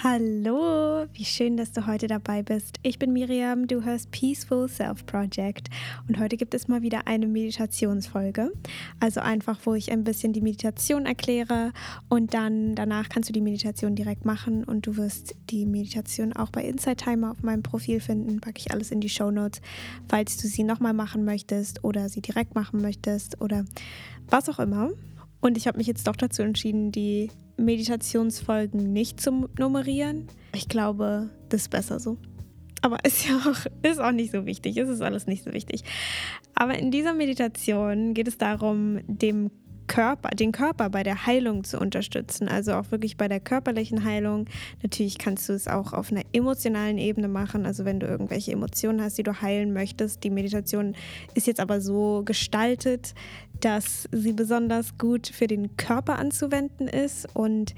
Hallo, wie schön, dass du heute dabei bist. Ich bin Miriam, du hörst Peaceful Self Project und heute gibt es mal wieder eine Meditationsfolge. Also einfach, wo ich ein bisschen die Meditation erkläre und dann danach kannst du die Meditation direkt machen und du wirst die Meditation auch bei Inside Timer auf meinem Profil finden. Packe ich alles in die Show Notes, falls du sie nochmal machen möchtest oder sie direkt machen möchtest oder was auch immer. Und ich habe mich jetzt doch dazu entschieden, die Meditationsfolgen nicht zu nummerieren. Ich glaube, das ist besser so. Aber ist ja auch, ist auch nicht so wichtig. Es ist alles nicht so wichtig. Aber in dieser Meditation geht es darum, dem Körper, den Körper bei der Heilung zu unterstützen, also auch wirklich bei der körperlichen Heilung. Natürlich kannst du es auch auf einer emotionalen Ebene machen, also wenn du irgendwelche Emotionen hast, die du heilen möchtest. Die Meditation ist jetzt aber so gestaltet, dass sie besonders gut für den Körper anzuwenden ist und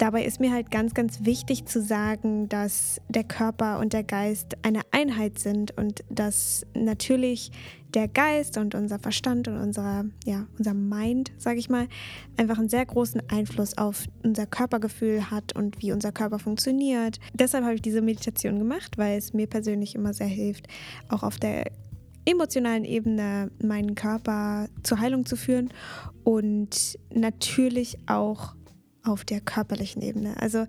Dabei ist mir halt ganz, ganz wichtig zu sagen, dass der Körper und der Geist eine Einheit sind und dass natürlich der Geist und unser Verstand und unser, ja, unser Mind, sage ich mal, einfach einen sehr großen Einfluss auf unser Körpergefühl hat und wie unser Körper funktioniert. Deshalb habe ich diese Meditation gemacht, weil es mir persönlich immer sehr hilft, auch auf der emotionalen Ebene meinen Körper zur Heilung zu führen und natürlich auch auf der körperlichen Ebene. Also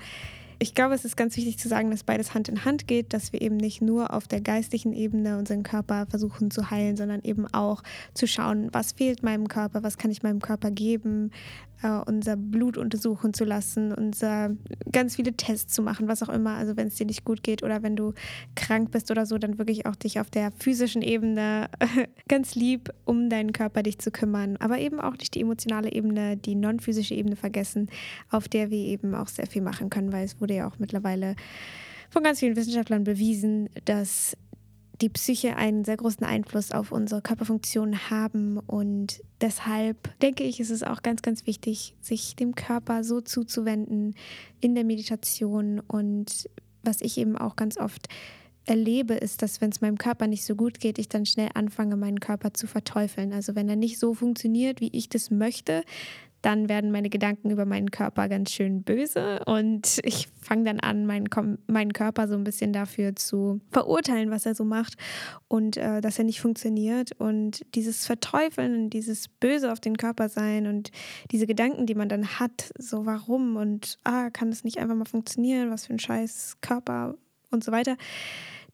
ich glaube, es ist ganz wichtig zu sagen, dass beides Hand in Hand geht, dass wir eben nicht nur auf der geistlichen Ebene unseren Körper versuchen zu heilen, sondern eben auch zu schauen, was fehlt meinem Körper, was kann ich meinem Körper geben, äh, unser Blut untersuchen zu lassen, unser ganz viele Tests zu machen, was auch immer. Also wenn es dir nicht gut geht oder wenn du krank bist oder so, dann wirklich auch dich auf der physischen Ebene ganz lieb um deinen Körper dich zu kümmern, aber eben auch nicht die emotionale Ebene, die non-physische Ebene vergessen, auf der wir eben auch sehr viel machen können, weil es wurde ja auch mittlerweile von ganz vielen Wissenschaftlern bewiesen, dass die Psyche einen sehr großen Einfluss auf unsere Körperfunktion haben und deshalb denke ich, ist es auch ganz, ganz wichtig, sich dem Körper so zuzuwenden in der Meditation und was ich eben auch ganz oft erlebe, ist, dass wenn es meinem Körper nicht so gut geht, ich dann schnell anfange, meinen Körper zu verteufeln. Also wenn er nicht so funktioniert, wie ich das möchte, dann werden meine Gedanken über meinen Körper ganz schön böse und ich fange dann an, meinen, meinen Körper so ein bisschen dafür zu verurteilen, was er so macht und äh, dass er nicht funktioniert. Und dieses Verteufeln und dieses Böse auf den Körper sein und diese Gedanken, die man dann hat, so warum und ah, kann das nicht einfach mal funktionieren, was für ein scheiß Körper? Und so weiter.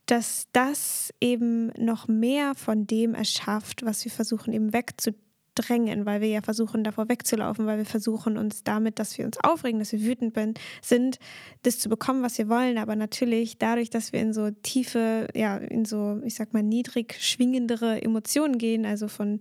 Dass das eben noch mehr von dem erschafft, was wir versuchen eben wegzudrücken drängen, weil wir ja versuchen, davor wegzulaufen, weil wir versuchen, uns damit, dass wir uns aufregen, dass wir wütend bin, sind, das zu bekommen, was wir wollen. Aber natürlich dadurch, dass wir in so tiefe, ja, in so, ich sag mal, niedrig schwingendere Emotionen gehen, also von,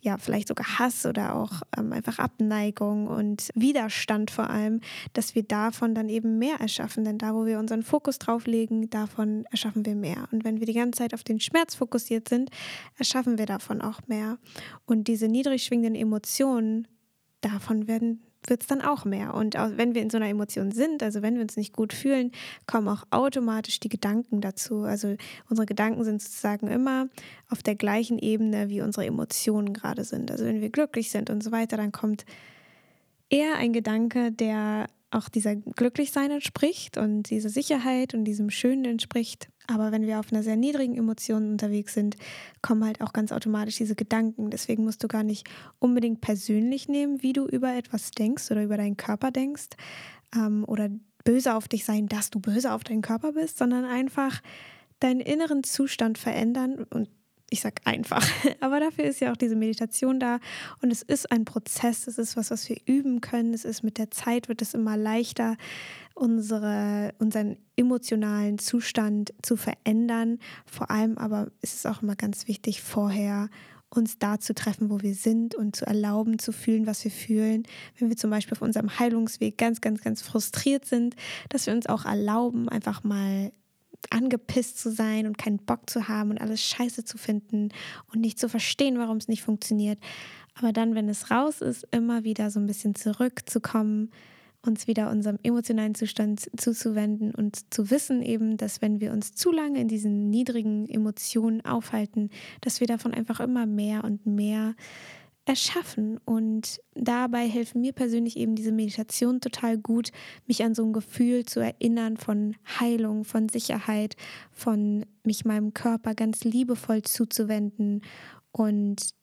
ja, vielleicht sogar Hass oder auch ähm, einfach Abneigung und Widerstand vor allem, dass wir davon dann eben mehr erschaffen. Denn da, wo wir unseren Fokus drauf legen, davon erschaffen wir mehr. Und wenn wir die ganze Zeit auf den Schmerz fokussiert sind, erschaffen wir davon auch mehr. Und diese niedrig niedrig schwingenden Emotionen, davon werden wird es dann auch mehr. Und auch wenn wir in so einer Emotion sind, also wenn wir uns nicht gut fühlen, kommen auch automatisch die Gedanken dazu. Also unsere Gedanken sind sozusagen immer auf der gleichen Ebene, wie unsere Emotionen gerade sind. Also wenn wir glücklich sind und so weiter, dann kommt eher ein Gedanke, der auch dieser Glücklichsein entspricht und dieser Sicherheit und diesem Schönen entspricht. Aber wenn wir auf einer sehr niedrigen Emotion unterwegs sind, kommen halt auch ganz automatisch diese Gedanken. Deswegen musst du gar nicht unbedingt persönlich nehmen, wie du über etwas denkst oder über deinen Körper denkst ähm, oder böse auf dich sein, dass du böse auf deinen Körper bist, sondern einfach deinen inneren Zustand verändern und ich sag einfach, aber dafür ist ja auch diese Meditation da und es ist ein Prozess, es ist was, was wir üben können, es ist mit der Zeit wird es immer leichter, unsere, unseren emotionalen Zustand zu verändern. Vor allem aber ist es auch immer ganz wichtig, vorher uns da zu treffen, wo wir sind und zu erlauben, zu fühlen, was wir fühlen. Wenn wir zum Beispiel auf unserem Heilungsweg ganz, ganz, ganz frustriert sind, dass wir uns auch erlauben, einfach mal angepisst zu sein und keinen Bock zu haben und alles scheiße zu finden und nicht zu verstehen, warum es nicht funktioniert. Aber dann, wenn es raus ist, immer wieder so ein bisschen zurückzukommen, uns wieder unserem emotionalen Zustand zuzuwenden und zu wissen eben, dass wenn wir uns zu lange in diesen niedrigen Emotionen aufhalten, dass wir davon einfach immer mehr und mehr erschaffen. Und dabei helfen mir persönlich eben diese Meditation total gut, mich an so ein Gefühl zu erinnern von Heilung, von Sicherheit, von mich meinem Körper ganz liebevoll zuzuwenden und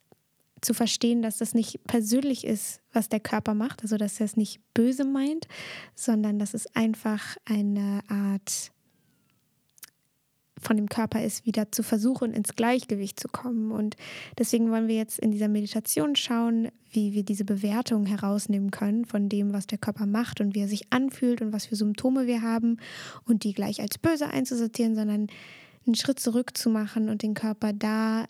zu verstehen, dass das nicht persönlich ist, was der Körper macht, also dass er es nicht böse meint, sondern dass es einfach eine Art von dem Körper ist, wieder zu versuchen, ins Gleichgewicht zu kommen. Und deswegen wollen wir jetzt in dieser Meditation schauen, wie wir diese Bewertung herausnehmen können von dem, was der Körper macht und wie er sich anfühlt und was für Symptome wir haben und die gleich als böse einzusortieren, sondern einen Schritt zurück zu machen und den Körper da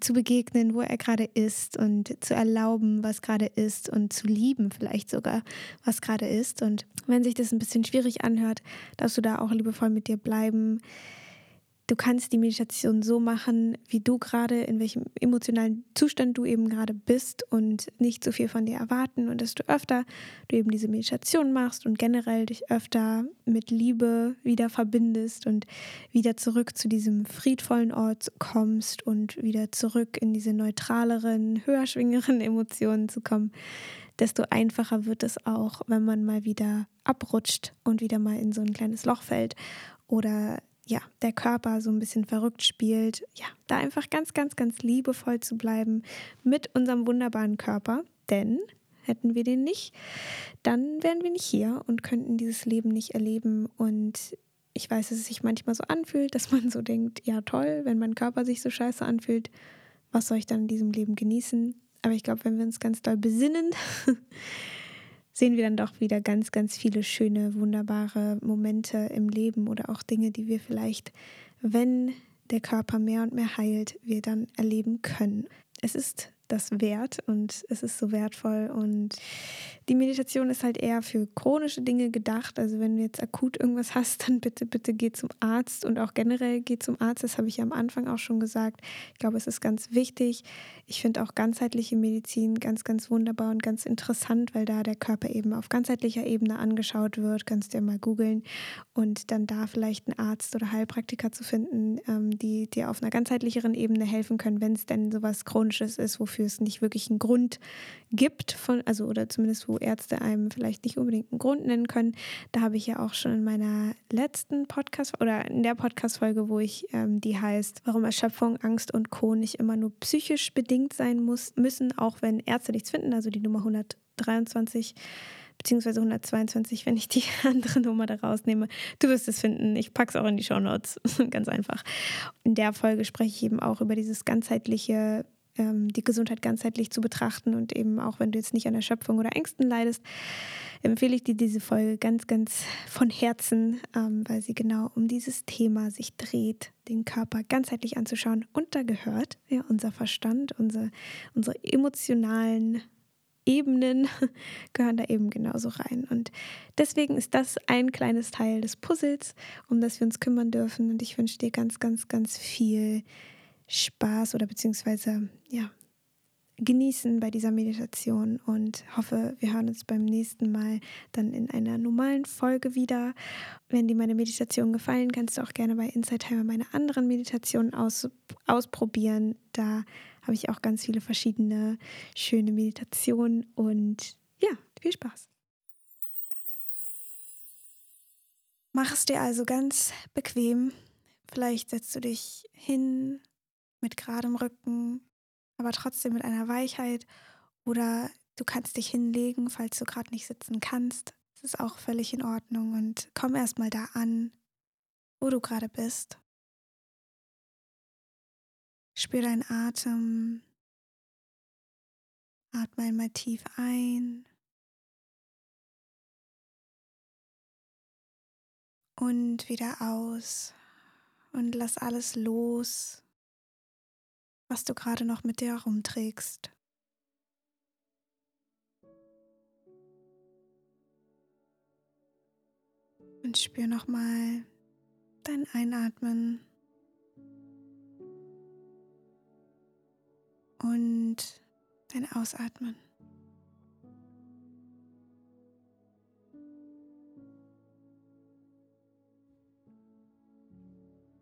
zu begegnen, wo er gerade ist und zu erlauben, was gerade ist und zu lieben vielleicht sogar, was gerade ist. Und wenn sich das ein bisschen schwierig anhört, darfst du da auch liebevoll mit dir bleiben. Du kannst die Meditation so machen, wie du gerade, in welchem emotionalen Zustand du eben gerade bist und nicht zu viel von dir erwarten und du öfter du eben diese Meditation machst und generell dich öfter mit Liebe wieder verbindest und wieder zurück zu diesem friedvollen Ort kommst und wieder zurück in diese neutraleren, höher schwingeren Emotionen zu kommen desto einfacher wird es auch, wenn man mal wieder abrutscht und wieder mal in so ein kleines Loch fällt oder ja, der Körper so ein bisschen verrückt spielt, ja, da einfach ganz, ganz, ganz liebevoll zu bleiben mit unserem wunderbaren Körper, denn hätten wir den nicht, dann wären wir nicht hier und könnten dieses Leben nicht erleben und ich weiß, dass es sich manchmal so anfühlt, dass man so denkt, ja toll, wenn mein Körper sich so scheiße anfühlt, was soll ich dann in diesem Leben genießen? Aber ich glaube, wenn wir uns ganz doll besinnen, sehen wir dann doch wieder ganz, ganz viele schöne, wunderbare Momente im Leben oder auch Dinge, die wir vielleicht, wenn der Körper mehr und mehr heilt, wir dann erleben können. Es ist das wert und es ist so wertvoll. Und die Meditation ist halt eher für chronische Dinge gedacht. Also wenn du jetzt akut irgendwas hast, dann bitte, bitte geh zum Arzt und auch generell geh zum Arzt. Das habe ich ja am Anfang auch schon gesagt. Ich glaube, es ist ganz wichtig. Ich finde auch ganzheitliche Medizin ganz, ganz wunderbar und ganz interessant, weil da der Körper eben auf ganzheitlicher Ebene angeschaut wird. Kannst du ja mal googeln und dann da vielleicht einen Arzt oder Heilpraktiker zu finden, ähm, die dir auf einer ganzheitlicheren Ebene helfen können, wenn es denn sowas Chronisches ist, wofür es nicht wirklich einen Grund gibt, von, also oder zumindest wo Ärzte einem vielleicht nicht unbedingt einen Grund nennen können. Da habe ich ja auch schon in meiner letzten Podcast oder in der Podcast-Folge, wo ich ähm, die heißt, warum Erschöpfung, Angst und Co. nicht immer nur psychisch bedingt sein muss, müssen, auch wenn Ärzte nichts finden, also die Nummer 123 beziehungsweise 122, wenn ich die andere Nummer da rausnehme. Du wirst es finden. Ich packe es auch in die Show Notes. Ganz einfach. In der Folge spreche ich eben auch über dieses ganzheitliche ähm, die Gesundheit ganzheitlich zu betrachten und eben auch wenn du jetzt nicht an Erschöpfung oder Ängsten leidest, empfehle ich dir diese Folge ganz, ganz von Herzen, ähm, weil sie genau um dieses Thema sich dreht, den Körper ganzheitlich anzuschauen. Und da gehört ja unser Verstand, unsere, unsere emotionalen Ebenen gehören da eben genauso rein. Und deswegen ist das ein kleines Teil des Puzzles, um das wir uns kümmern dürfen. Und ich wünsche dir ganz, ganz, ganz viel Spaß oder beziehungsweise ja, genießen bei dieser Meditation und hoffe, wir hören uns beim nächsten Mal dann in einer normalen Folge wieder. Wenn dir meine Meditation gefallen, kannst du auch gerne bei Inside Timer meine anderen Meditationen aus, ausprobieren. Da habe ich auch ganz viele verschiedene schöne Meditationen und ja, viel Spaß. Mach es dir also ganz bequem. Vielleicht setzt du dich hin mit geradem Rücken, aber trotzdem mit einer Weichheit. Oder du kannst dich hinlegen, falls du gerade nicht sitzen kannst. Das ist auch völlig in Ordnung. Und komm erstmal da an, wo du gerade bist. Spür deinen Atem. Atme einmal tief ein. Und wieder aus. Und lass alles los, was du gerade noch mit dir herumträgst. Und spür nochmal dein Einatmen und dein Ausatmen.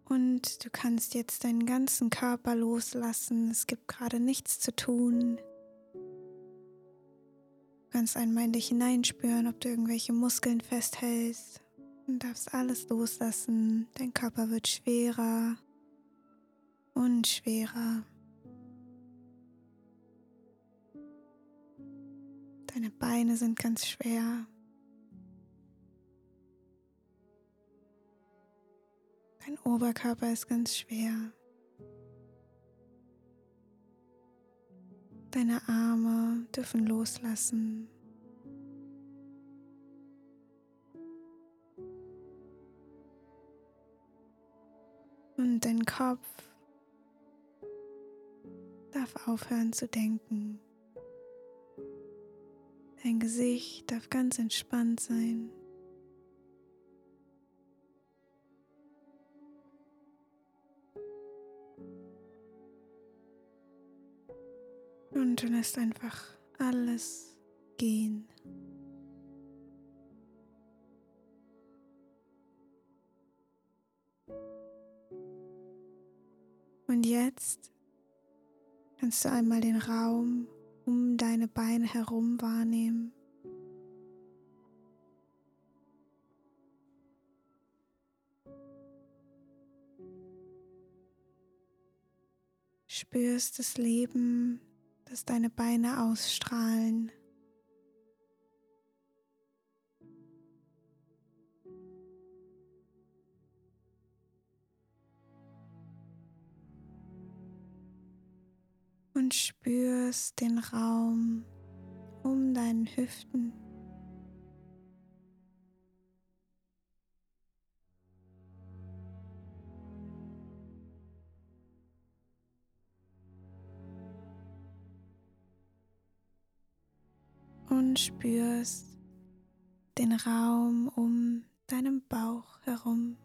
Und du kannst jetzt deinen ganzen Körper loslassen. Es gibt gerade nichts zu tun. kannst einmal in dich hineinspüren, ob du irgendwelche Muskeln festhältst. Du darfst alles loslassen. Dein Körper wird schwerer und schwerer. Deine Beine sind ganz schwer. Dein Oberkörper ist ganz schwer. Deine Arme dürfen loslassen. Und dein Kopf darf aufhören zu denken. Dein Gesicht darf ganz entspannt sein. Und du lässt einfach alles gehen. Und jetzt kannst du einmal den Raum um deine Beine herum wahrnehmen. Spürst das Leben dass deine Beine ausstrahlen. Und spürst den Raum um deinen Hüften. Spürst den Raum um deinem Bauch herum.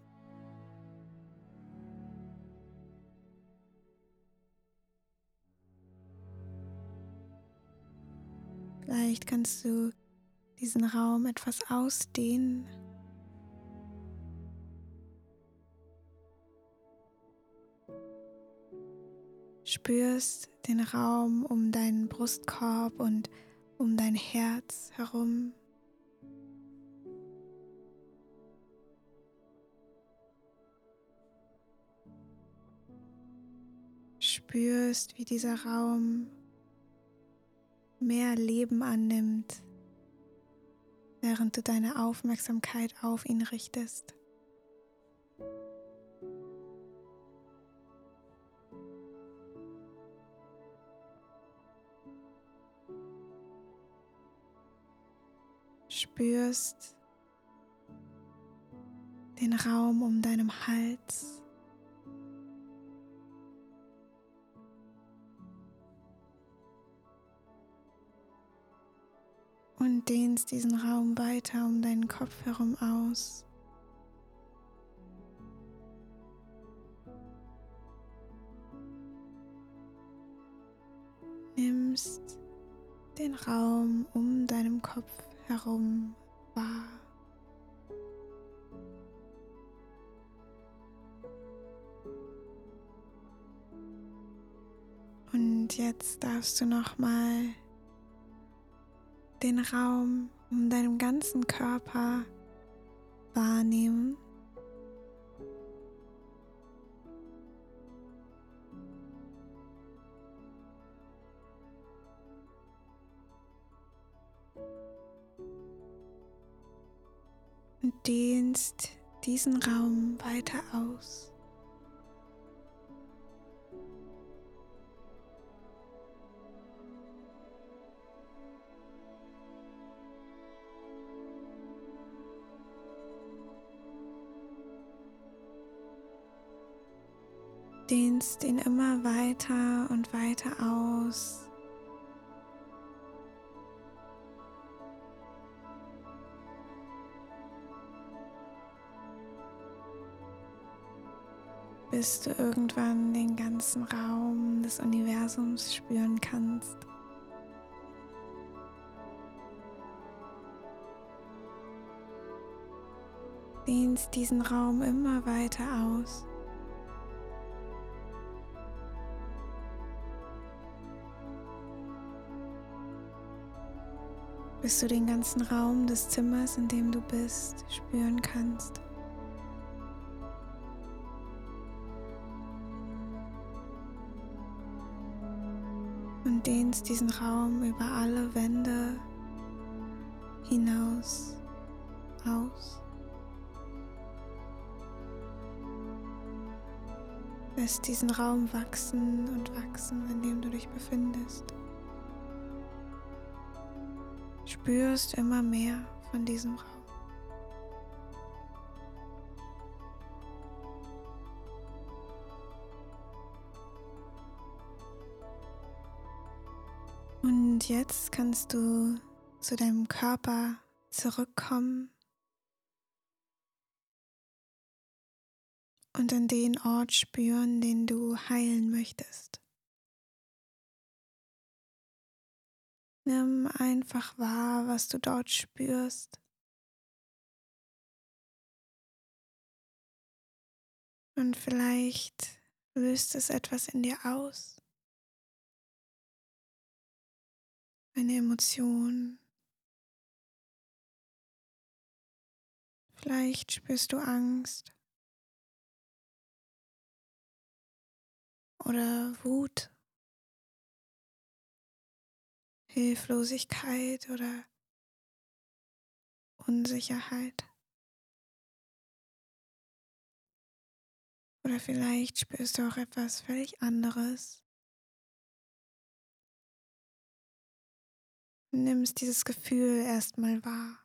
Vielleicht kannst du diesen Raum etwas ausdehnen. Spürst den Raum um deinen Brustkorb und um dein Herz herum. Spürst, wie dieser Raum mehr Leben annimmt, während du deine Aufmerksamkeit auf ihn richtest. Spürst den Raum um deinem Hals. Und dehnst diesen Raum weiter um deinen Kopf herum aus. Nimmst den Raum um deinem Kopf herum wahr. Und jetzt darfst du noch mal den Raum um deinem ganzen Körper wahrnehmen. Dehnst diesen Raum weiter aus. dehnst ihn immer weiter und weiter aus. Bis du irgendwann den ganzen Raum des Universums spüren kannst. Dehnst diesen Raum immer weiter aus. bis du den ganzen Raum des Zimmers, in dem du bist, spüren kannst. Dehnst diesen Raum über alle Wände hinaus aus. Lässt diesen Raum wachsen und wachsen, in dem du dich befindest. Spürst immer mehr von diesem Raum. Jetzt kannst du zu deinem Körper zurückkommen und an den Ort spüren, den du heilen möchtest. Nimm einfach wahr, was du dort spürst. Und vielleicht löst es etwas in dir aus. Eine Emotion. Vielleicht spürst du Angst. oder Wut, Hilflosigkeit oder Unsicherheit. Oder vielleicht spürst du auch etwas völlig anderes. Nimmst dieses Gefühl erstmal wahr.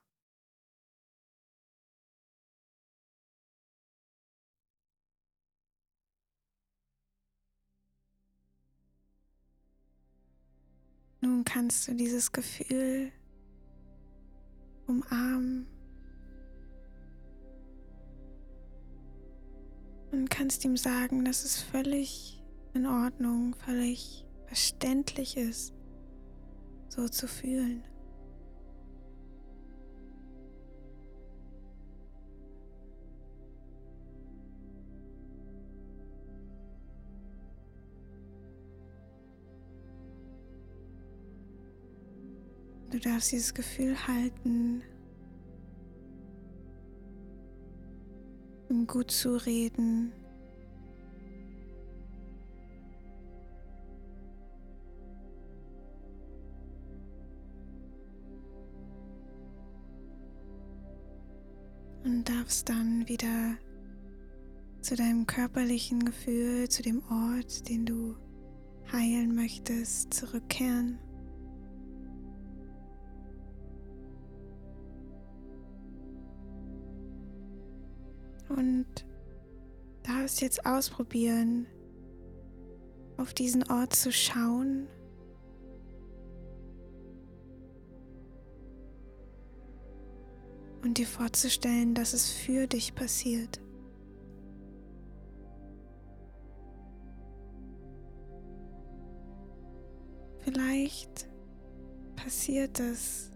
Nun kannst du dieses Gefühl umarmen und kannst ihm sagen, dass es völlig in Ordnung, völlig verständlich ist, so zu fühlen. Du darfst dieses Gefühl halten, ihm gut zureden. Und darfst dann wieder zu deinem körperlichen Gefühl, zu dem Ort, den du heilen möchtest, zurückkehren. und darfst jetzt ausprobieren, auf diesen Ort zu schauen. Und dir vorzustellen, dass es für dich passiert. Vielleicht passiert es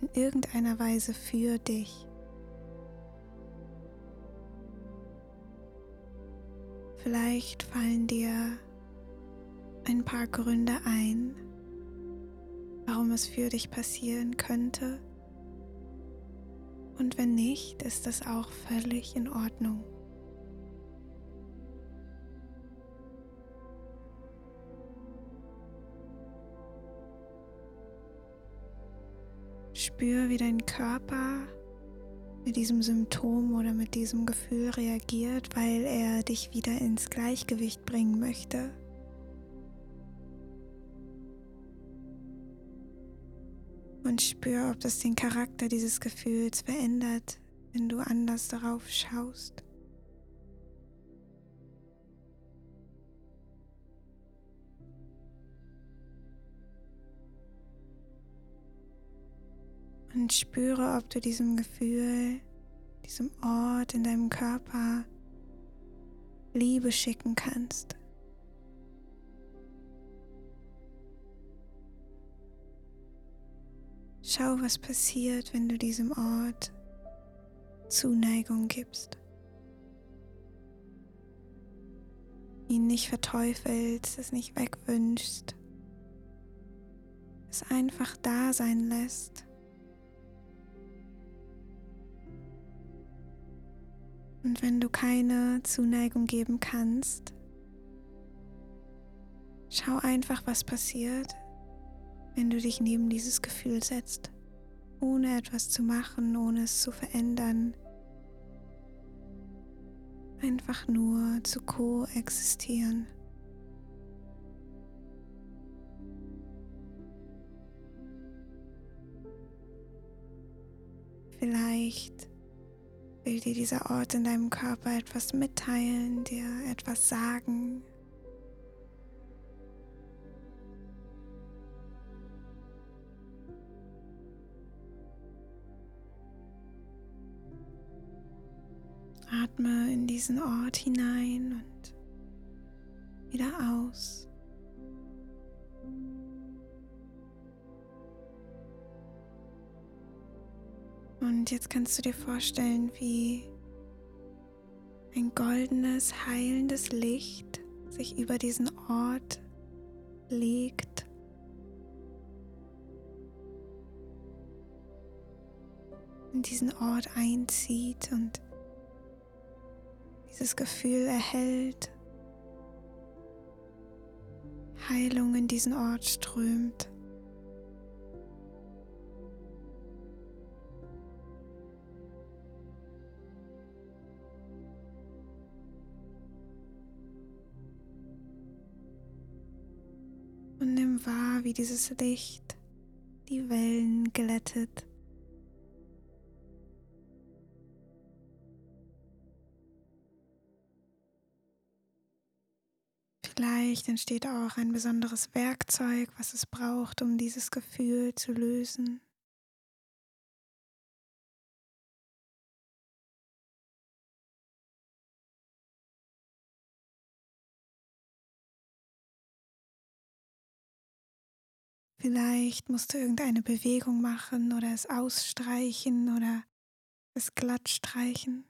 in irgendeiner Weise für dich. Vielleicht fallen dir ein paar Gründe ein, warum es für dich passieren könnte. Und wenn nicht, ist das auch völlig in Ordnung. Spür, wie dein Körper mit diesem Symptom oder mit diesem Gefühl reagiert, weil er dich wieder ins Gleichgewicht bringen möchte. Und spür, ob das den Charakter dieses Gefühls verändert, wenn du anders darauf schaust. Und spüre, ob du diesem Gefühl, diesem Ort in deinem Körper Liebe schicken kannst. Schau, was passiert, wenn du diesem Ort Zuneigung gibst. Ihn nicht verteufelst, es nicht wegwünschst, es einfach da sein lässt. Und wenn du keine Zuneigung geben kannst, schau einfach, was passiert, wenn du dich neben dieses Gefühl setzt, ohne etwas zu machen, ohne es zu verändern. Einfach nur zu koexistieren. Vielleicht will dir dieser Ort in deinem Körper etwas mitteilen, dir etwas sagen. Atme in diesen Ort hinein und wieder aus. Und jetzt kannst du dir vorstellen, wie ein goldenes, heilendes Licht sich über diesen Ort legt. In diesen Ort einzieht und dieses Gefühl erhält, Heilung in diesen Ort strömt. Und nimm wahr, wie dieses Licht die Wellen glättet. Vielleicht entsteht auch ein besonderes Werkzeug, was es braucht, um dieses Gefühl zu lösen. Vielleicht musst du irgendeine Bewegung machen oder es ausstreichen oder es glatt streichen.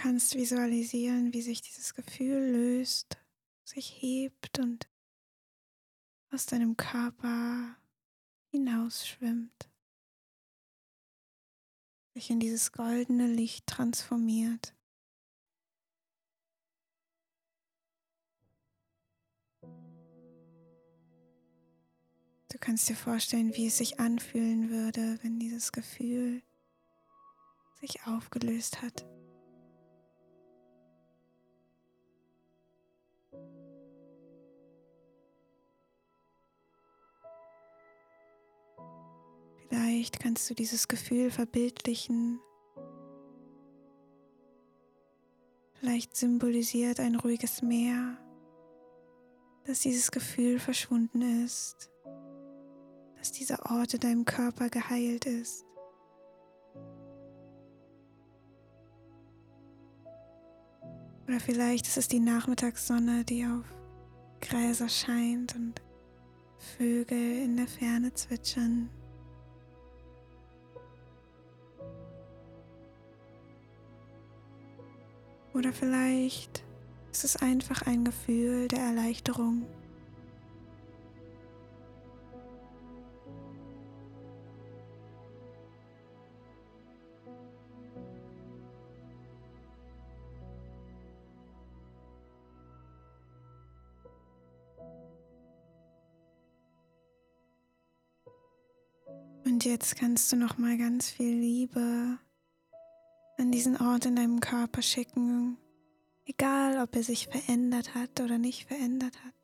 Kannst visualisieren, wie sich dieses Gefühl löst, sich hebt und aus deinem Körper hinausschwimmt, sich in dieses goldene Licht transformiert. Du kannst dir vorstellen, wie es sich anfühlen würde, wenn dieses Gefühl sich aufgelöst hat. Vielleicht kannst du dieses Gefühl verbildlichen. Vielleicht symbolisiert ein ruhiges Meer, dass dieses Gefühl verschwunden ist, dass dieser Ort in deinem Körper geheilt ist. Oder vielleicht ist es die Nachmittagssonne, die auf Gräser scheint und Vögel in der Ferne zwitschern. Oder vielleicht ist es einfach ein Gefühl der Erleichterung. Und jetzt kannst du noch mal ganz viel Liebe an diesen Ort in deinem Körper schicken, egal ob er sich verändert hat oder nicht verändert hat.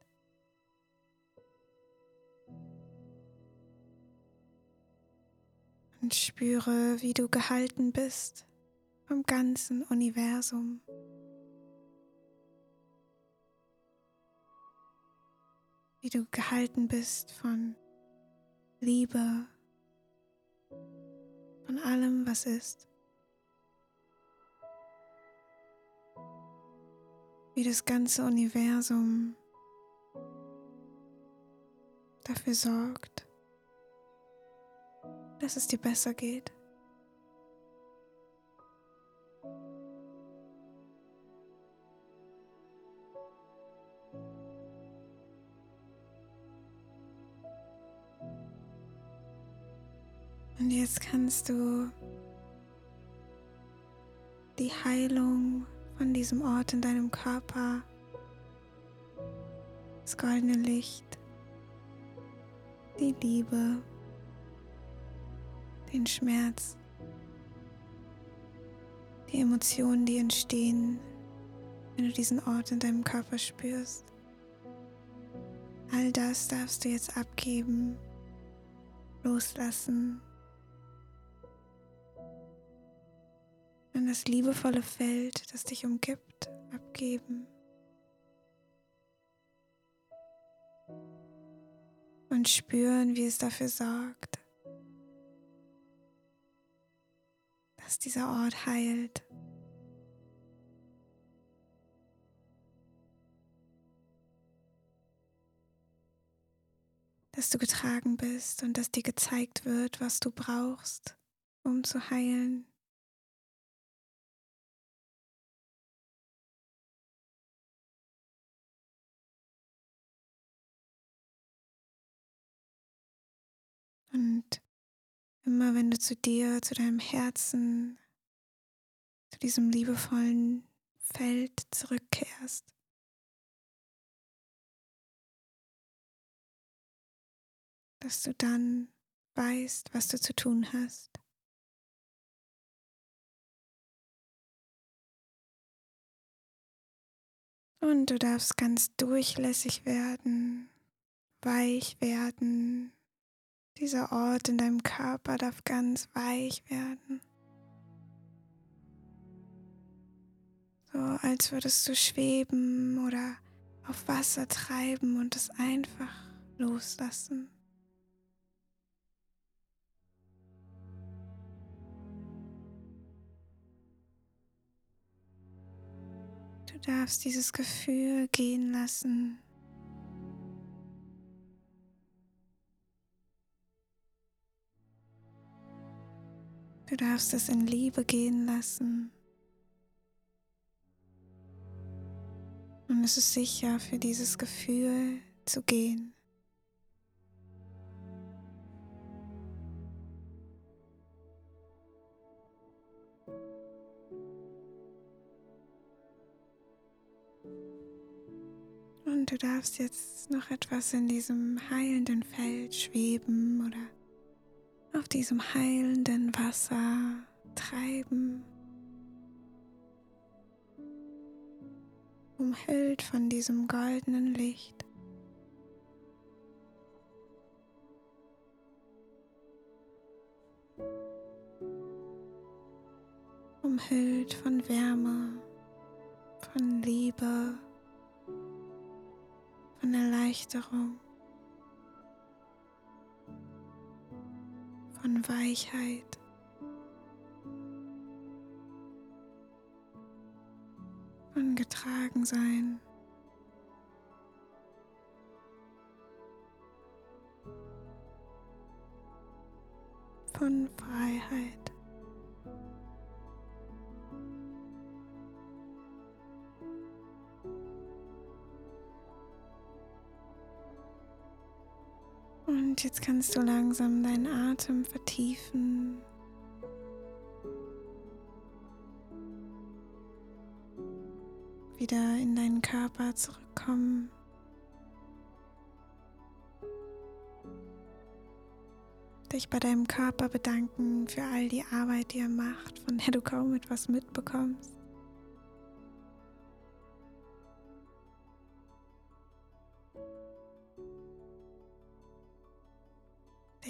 Und spüre, wie du gehalten bist vom ganzen Universum. Wie du gehalten bist von Liebe, von allem, was ist. Wie das ganze Universum dafür sorgt, dass es dir besser geht. Und jetzt kannst du die Heilung von diesem Ort in deinem Körper, das goldene Licht, die Liebe, den Schmerz, die Emotionen, die entstehen, wenn du diesen Ort in deinem Körper spürst. All das darfst du jetzt abgeben, loslassen das liebevolle Feld, das dich umgibt, abgeben. Und spüren, wie es dafür sorgt, dass dieser Ort heilt. Dass du getragen bist und dass dir gezeigt wird, was du brauchst, um zu heilen. Und immer wenn du zu dir, zu deinem Herzen, zu diesem liebevollen Feld zurückkehrst, dass du dann weißt, was du zu tun hast. Und du darfst ganz durchlässig werden, weich werden, dieser Ort in deinem Körper darf ganz weich werden. So als würdest du schweben oder auf Wasser treiben und es einfach loslassen. Du darfst dieses Gefühl gehen lassen. Du darfst es in Liebe gehen lassen. Und es ist sicher für dieses Gefühl zu gehen. Und du darfst jetzt noch etwas in diesem heilenden Feld schweben oder auf diesem heilenden Wasser treiben, umhüllt von diesem goldenen Licht. Umhüllt von Wärme, von Liebe, von Erleichterung. Von Weichheit. Von Getragensein. Von Freiheit. Und jetzt kannst du langsam deinen Atem vertiefen. Wieder in deinen Körper zurückkommen. Dich bei deinem Körper bedanken für all die Arbeit, die er macht, von der du kaum etwas mitbekommst.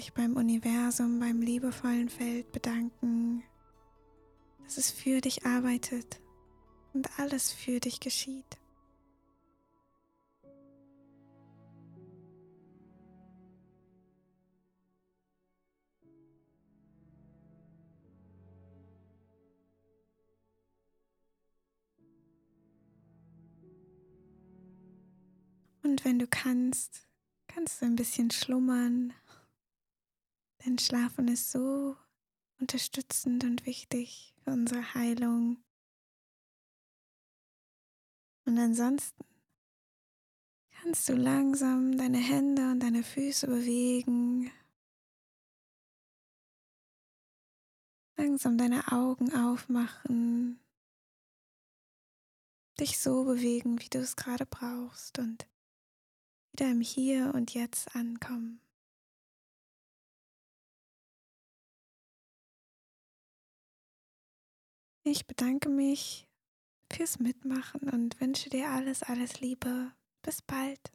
Dich beim Universum, beim liebevollen Feld bedanken, dass es für dich arbeitet und alles für dich geschieht. Und wenn du kannst, kannst du ein bisschen schlummern. Denn Schlafen ist so unterstützend und wichtig für unsere Heilung. Und ansonsten kannst du langsam deine Hände und deine Füße bewegen. Langsam deine Augen aufmachen. Dich so bewegen, wie du es gerade brauchst und wieder im Hier und Jetzt ankommen. Ich bedanke mich fürs Mitmachen und wünsche dir alles, alles Liebe. Bis bald.